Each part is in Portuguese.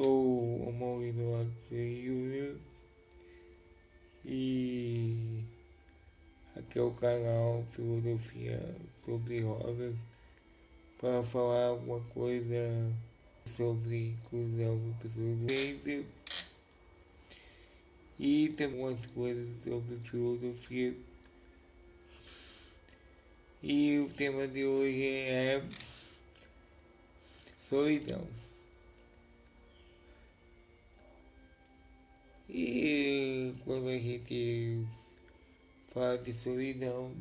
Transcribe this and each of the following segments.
Sou o Maurício Júnior e aqui é o canal Filosofia sobre Rosas para falar alguma coisa sobre inclusão de pessoas doentes e tem algumas coisas sobre filosofia. E o tema de hoje é solidão. E quando a gente fala de solidão,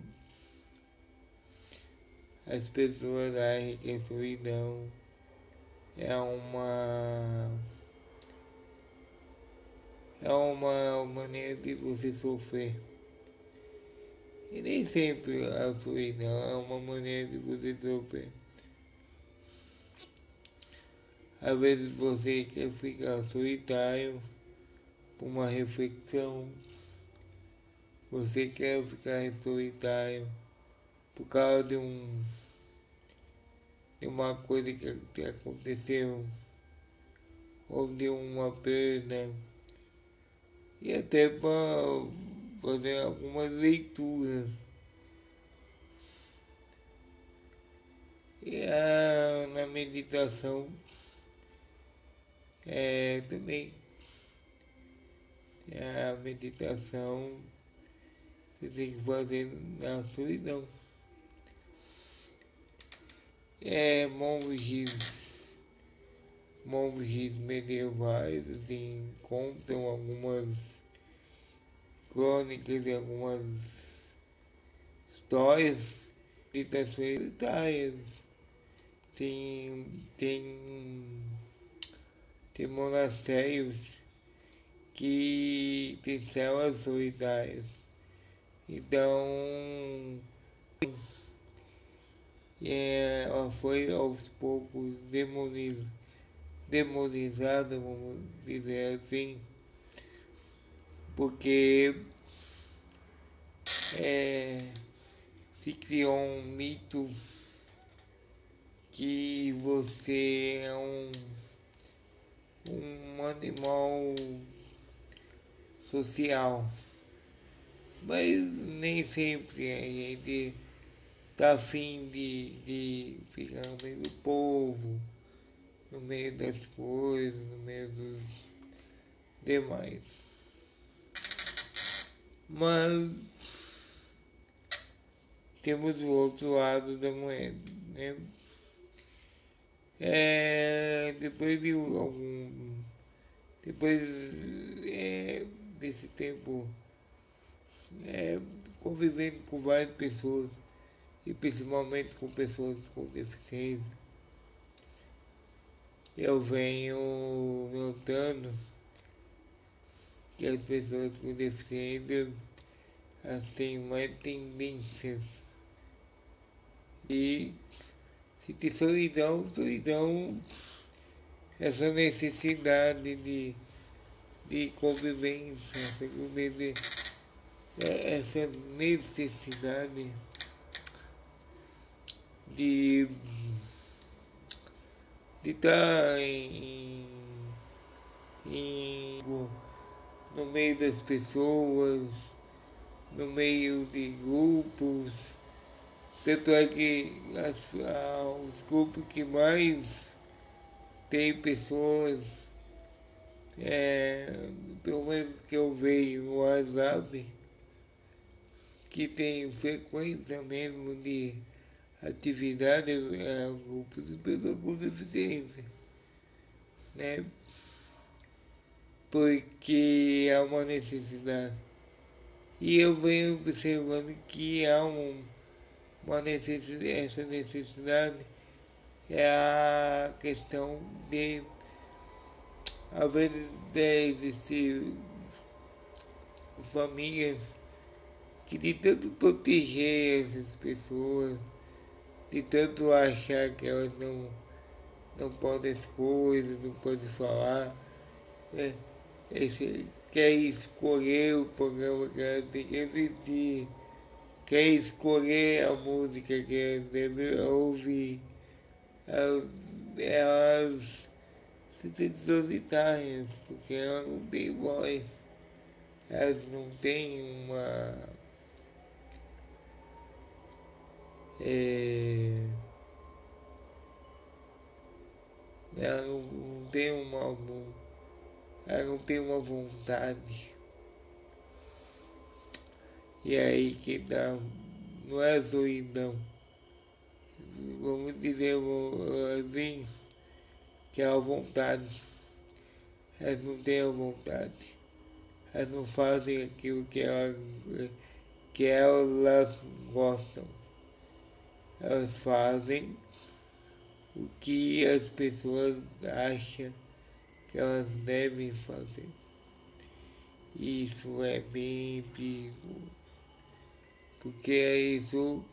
as pessoas acham que a solidão é uma é uma maneira de você sofrer. E nem sempre a solidão é uma maneira de você sofrer. Às vezes você quer ficar solitário uma reflexão. Você quer ficar solitário por causa de um de uma coisa que aconteceu ou de uma perda e até para fazer algumas leituras. E a, na meditação é, também a meditação você tem que fazer na solidão. É, monges, monges medievais assim, contam algumas crônicas e algumas histórias de solitárias. Tem, tem, tem monastérios que tem células solidárias. Então, é, ela foi aos poucos demoniz, demonizada, vamos dizer assim, porque é, se criou um mito que você é um, um animal social. Mas nem sempre a gente tá afim de, de ficar no meio do povo, no meio das coisas, no meio dos demais. Mas temos o outro lado da moeda, né? É, depois de algum depois é, desse tempo é, convivendo com várias pessoas e principalmente com pessoas com deficiência, eu venho notando que as pessoas com deficiência elas têm mais tendências. E se tem solidão, solidão, essa necessidade de de convivência, de, essa necessidade de de estar em, em, no meio das pessoas, no meio de grupos. Tanto é que as, os grupos que mais tem pessoas é, pelo menos que eu vejo no WhatsApp, que tem frequência mesmo de atividade é, grupos de pessoas com deficiência, né? Porque há uma necessidade. E eu venho observando que há um, uma necessidade, essa necessidade é a questão de às vezes existem famílias que de tanto proteger essas pessoas, de tanto achar que elas não, não podem as coisas, não podem falar, né? Esse, quer escolher o programa que elas têm que assistir, quer escolher a música que elas devem ouvir. Elas, elas sensoritárias, porque elas não têm voz, elas não têm uma. É, ela não, não tem uma. Ela não tem uma vontade. E aí que dá. Não é solidão. Vamos dizer assim que é a vontade. Elas não têm a vontade. Elas não fazem aquilo que elas, que elas gostam. Elas fazem o que as pessoas acham que elas devem fazer. Isso é bem perigoso, porque isso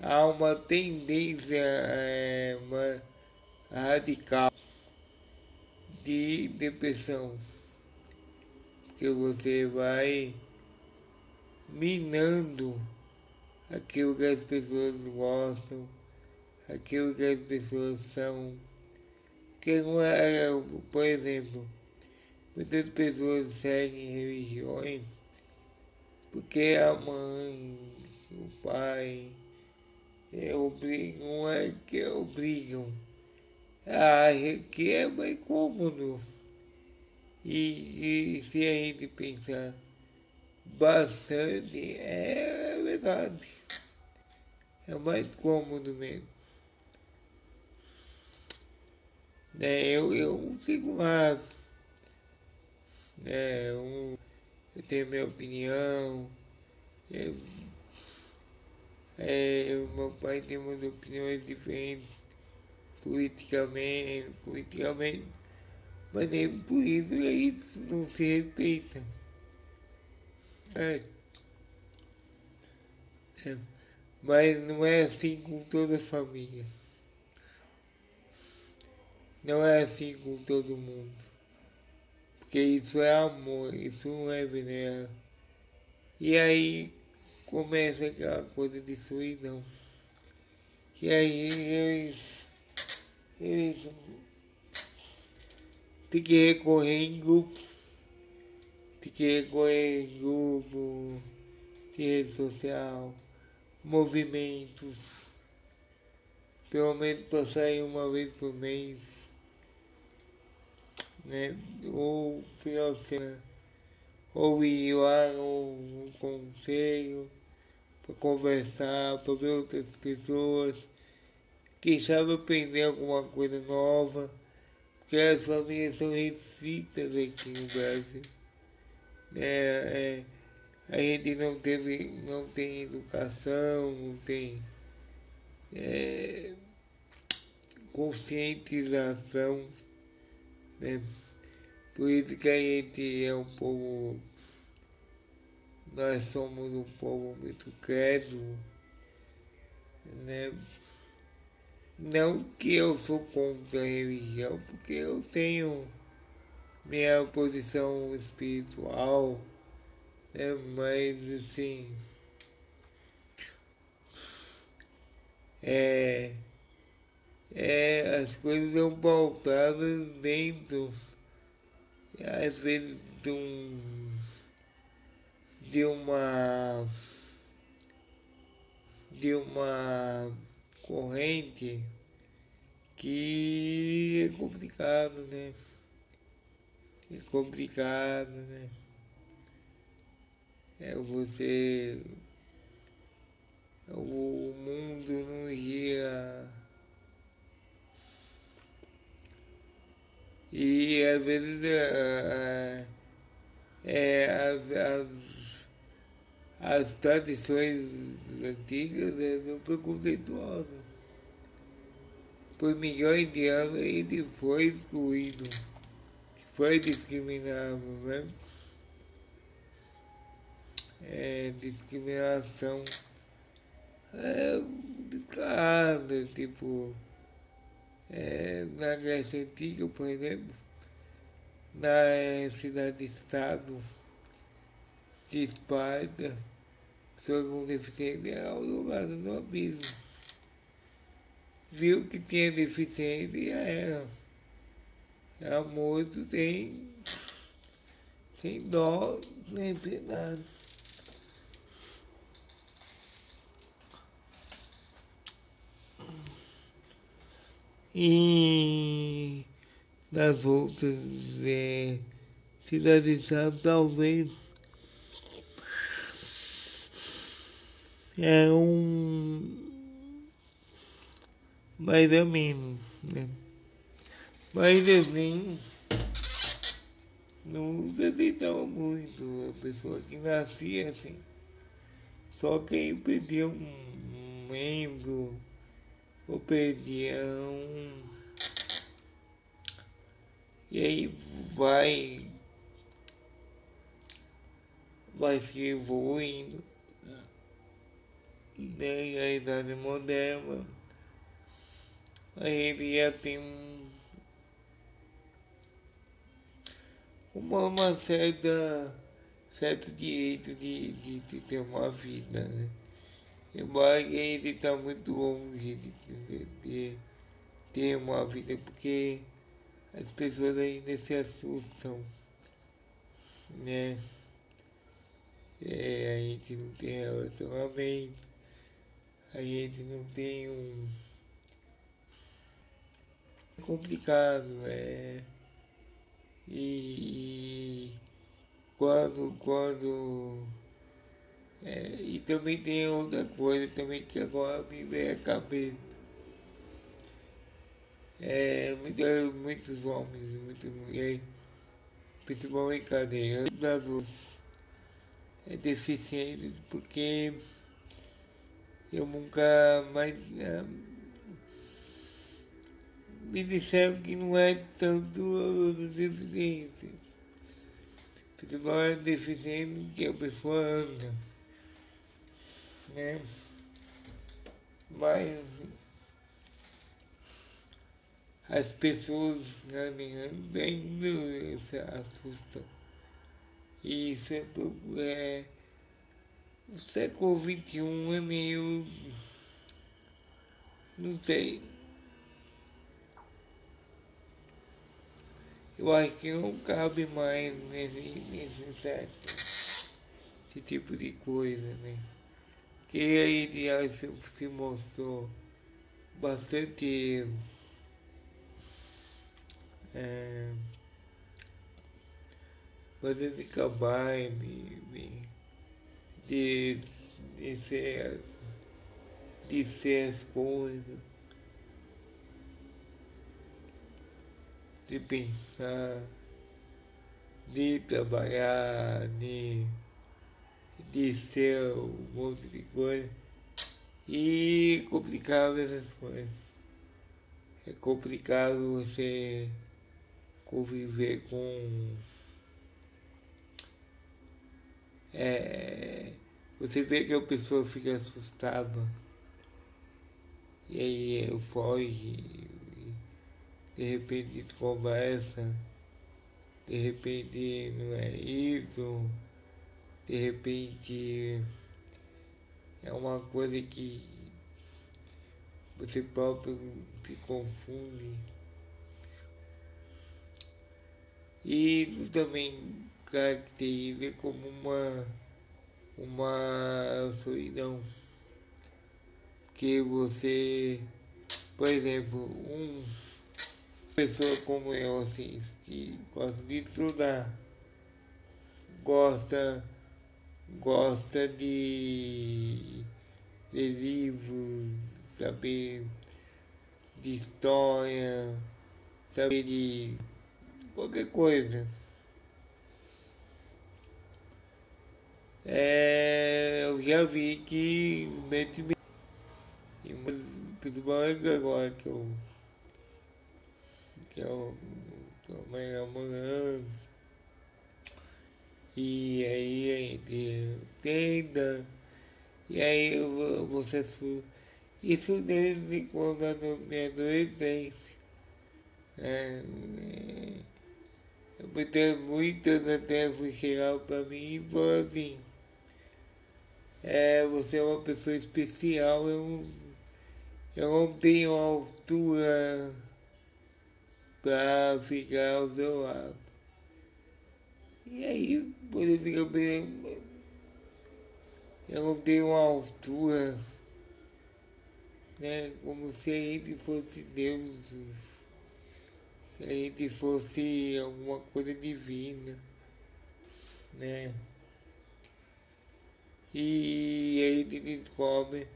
há uma tendência, é, radical de depressão, porque você vai minando aquilo que as pessoas gostam, aquilo que as pessoas são. Que não é, por exemplo, muitas pessoas seguem religiões porque a mãe, o pai, é, obrigam, é que obrigam ah, que é mais cômodo. E, e se a gente pensar bastante, é verdade. É mais cômodo mesmo. Né, eu, eu sigo lá. Né, eu, eu tenho minha opinião. Eu, é, meu pai tem umas opiniões diferentes politicamente, politicamente, mas nem por isso eles não se respeitam. É. É. Mas não é assim com toda a família. Não é assim com todo mundo. Porque isso é amor, isso não é veneno. E aí começa aquela coisa de solidão. E aí eles eles tem que recorrer em grupo, tem que recorrer em grupo de rede social, movimentos, pelo menos para sair uma vez por mês, né? Ou final de semana, ou ir lá no conselho para conversar, para ver outras pessoas quem sabe aprender alguma coisa nova, porque as famílias são restritas aqui no Brasil. É, é, a gente não teve, não tem educação, não tem é, conscientização, né? Por isso que a gente é um povo, nós somos um povo muito crédulo, né? Não que eu sou contra a religião, porque eu tenho minha posição espiritual, né? mas assim. É, é, as coisas são pautadas dentro, às vezes, de um. de uma. de uma corrente que é complicado, né? É complicado, né? É você. O mundo não gira. E às vezes é, é, as, as, as tradições antigas né, são preconceituosas por milhões de anos ele foi excluído, foi discriminado, né? É, discriminação é, descarada, tipo, é, na Grécia Antiga, por exemplo, na cidade-estado de Esparta, pessoas com deficiência eram jogadas no abismo viu que tinha deficiência e era. é morto sem, sem dó nem piedade. E nas outras é, cidades talvez é um mais ou menos, né? Mas assim, não se aceitava muito a pessoa que nascia assim. Só quem perdeu um membro ou perdia um. E aí vai. Vai se evoluindo. Né? A idade moderna. Tem um uma, uma certa, certo direito de, de, de ter uma vida, né? Embora ele está muito longe de, de, de, ter uma vida, porque as pessoas ainda se assustam, né? É, a gente não tem relacionamento, a gente não tem um. Complicado, é e, quando, quando é, e também tem outra coisa também que agora me vem a cabeça. É, muitos, muitos homens, muitas mulheres, principalmente cadeiras das outras, é deficientes porque eu nunca mais. É, me disseram que não é tanto deficiência. Futebol é deficiente que a pessoa anda. Né? Mas as pessoas andando ainda se assustam. E isso é, é o século XXI é meio. não sei. Eu acho que não cabe mais nesse, nesse século esse tipo de coisa, né? Que a se, se mostrou bastante é, bastante capaz de, de, de, de, ser, de ser as coisas de pensar, de trabalhar, de, de ser um monte de coisa. E complicado essas coisas. É complicado você conviver com. É, você vê que a pessoa fica assustada e aí foge de repente conversa, de repente não é isso, de repente é uma coisa que você próprio se confunde. E isso também caracteriza como uma, uma solidão. Que você, por exemplo, um pessoa como eu, assim, que gosta de estudar, gosta, gosta de ler livros, saber de história, saber de qualquer coisa. É, eu já vi que principalmente agora que eu que é o Mega Manhã. E aí tenda. E aí você isso desde quando a minha adolescência. É, muitas, muitas até chegaram para mim e falaram assim, é, você é uma pessoa especial, eu, eu não tenho altura para ficar ao seu lado. E aí você fica bem. Eu não tenho uma altura, né? Como se a gente fosse Deus, se a gente fosse alguma coisa divina, né? E aí a gente descobre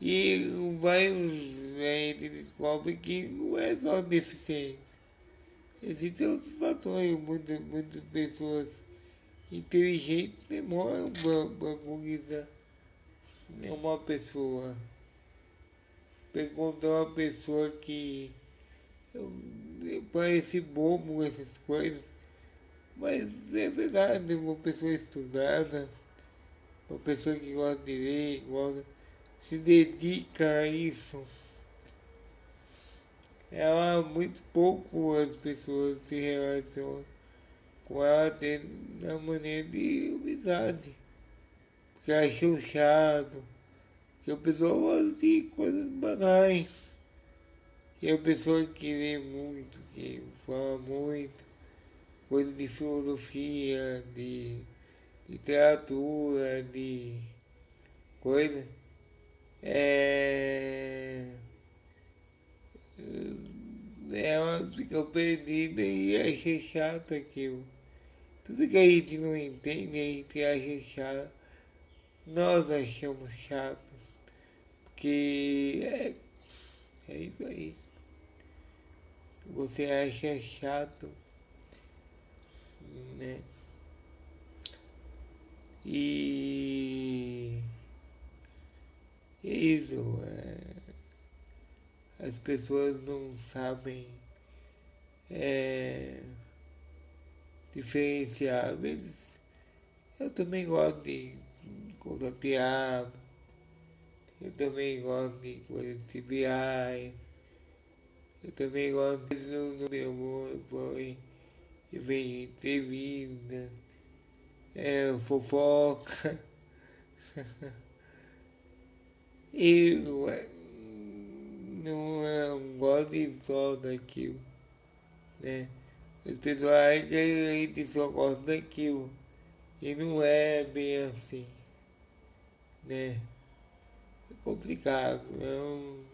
e vários a gente descobre que não é só deficiência. Existem outros fatores, muitas, muitas pessoas inteligentes demoram para conquistar uma pessoa. Perguntar uma pessoa que parece bobo essas coisas, mas é verdade, uma pessoa estudada, uma pessoa que gosta de ler, gosta se dedica a isso. Ela muito pouco as pessoas se relacionam com ela da maneira de amizade. Porque acham chato, que a pessoa gosta de coisas banais. Que a pessoa que lê muito, que fala muito, coisas de filosofia, de literatura, de coisa é, ela fica perdida e acha chato aquilo. Tudo que a gente não entende, a gente acha chato. Nós achamos chato. Porque é, é isso aí. Você acha chato, né? E isso, é, as pessoas não sabem é, diferenciar. Às vezes eu também gosto de contar piada, eu também gosto de coisas triviais, eu também gosto de no, no meu foi, eu vejo entrevista, é, fofoca. Eu não gosto de só daquilo, né? As pessoas acham que a gente só gosta daquilo. E não é bem assim, né? É complicado, não...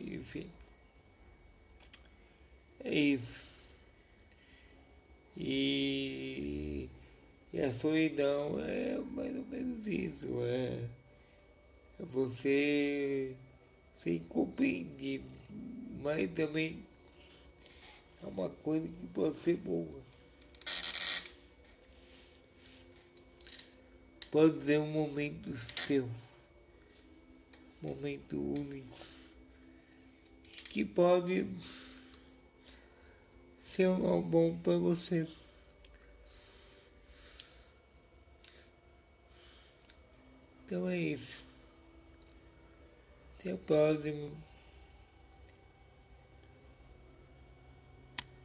enfim. É isso. E, e a solidão é mais ou menos isso, é é você ser incompreendido, mas também é uma coisa que pode ser boa. Pode ser um momento seu, um momento único, que pode ser um bom para você. Então é isso. Até o próximo.